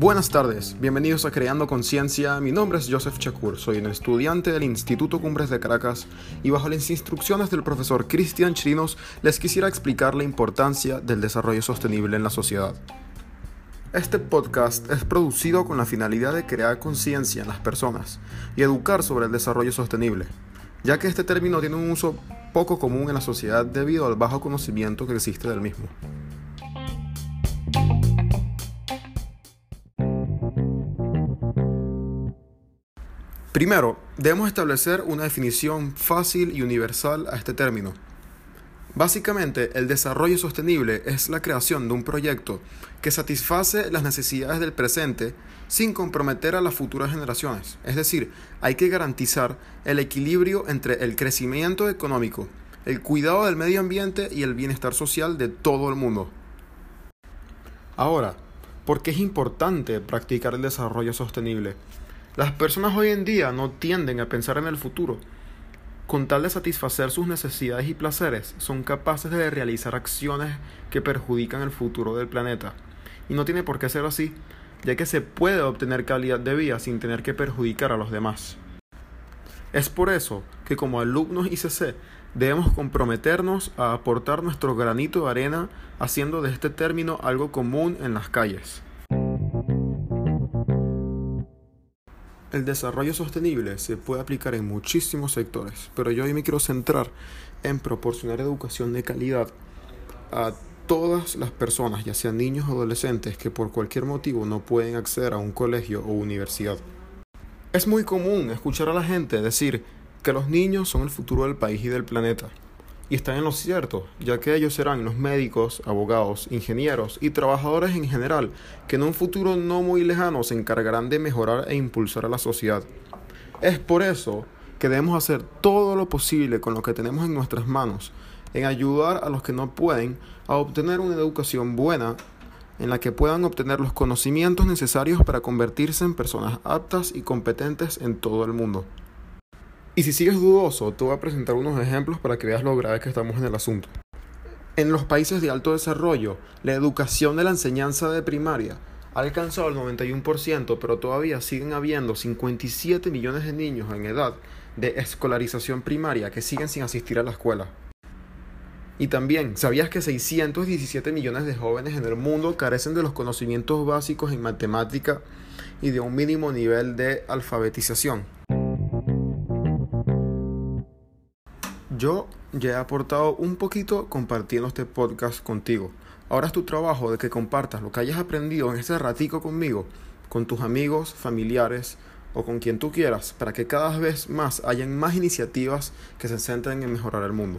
Buenas tardes, bienvenidos a Creando Conciencia. Mi nombre es Joseph Chakur, soy un estudiante del Instituto Cumbres de Caracas y bajo las instrucciones del profesor Cristian Chirinos les quisiera explicar la importancia del desarrollo sostenible en la sociedad. Este podcast es producido con la finalidad de crear conciencia en las personas y educar sobre el desarrollo sostenible, ya que este término tiene un uso poco común en la sociedad debido al bajo conocimiento que existe del mismo. Primero, debemos establecer una definición fácil y universal a este término. Básicamente, el desarrollo sostenible es la creación de un proyecto que satisface las necesidades del presente sin comprometer a las futuras generaciones. Es decir, hay que garantizar el equilibrio entre el crecimiento económico, el cuidado del medio ambiente y el bienestar social de todo el mundo. Ahora, ¿por qué es importante practicar el desarrollo sostenible? Las personas hoy en día no tienden a pensar en el futuro. Con tal de satisfacer sus necesidades y placeres, son capaces de realizar acciones que perjudican el futuro del planeta. Y no tiene por qué ser así, ya que se puede obtener calidad de vida sin tener que perjudicar a los demás. Es por eso que como alumnos ICC debemos comprometernos a aportar nuestro granito de arena haciendo de este término algo común en las calles. El desarrollo sostenible se puede aplicar en muchísimos sectores, pero yo hoy me quiero centrar en proporcionar educación de calidad a todas las personas, ya sean niños o adolescentes, que por cualquier motivo no pueden acceder a un colegio o universidad. Es muy común escuchar a la gente decir que los niños son el futuro del país y del planeta. Y están en lo cierto, ya que ellos serán los médicos, abogados, ingenieros y trabajadores en general, que en un futuro no muy lejano se encargarán de mejorar e impulsar a la sociedad. Es por eso que debemos hacer todo lo posible con lo que tenemos en nuestras manos, en ayudar a los que no pueden a obtener una educación buena en la que puedan obtener los conocimientos necesarios para convertirse en personas aptas y competentes en todo el mundo. Y si sigues dudoso, te voy a presentar unos ejemplos para que veas lo grave que estamos en el asunto. En los países de alto desarrollo, la educación de la enseñanza de primaria ha alcanzado el 91%, pero todavía siguen habiendo 57 millones de niños en edad de escolarización primaria que siguen sin asistir a la escuela. Y también, ¿sabías que 617 millones de jóvenes en el mundo carecen de los conocimientos básicos en matemática y de un mínimo nivel de alfabetización? Yo ya he aportado un poquito compartiendo este podcast contigo. Ahora es tu trabajo de que compartas lo que hayas aprendido en este ratico conmigo, con tus amigos, familiares o con quien tú quieras, para que cada vez más hayan más iniciativas que se centren en mejorar el mundo.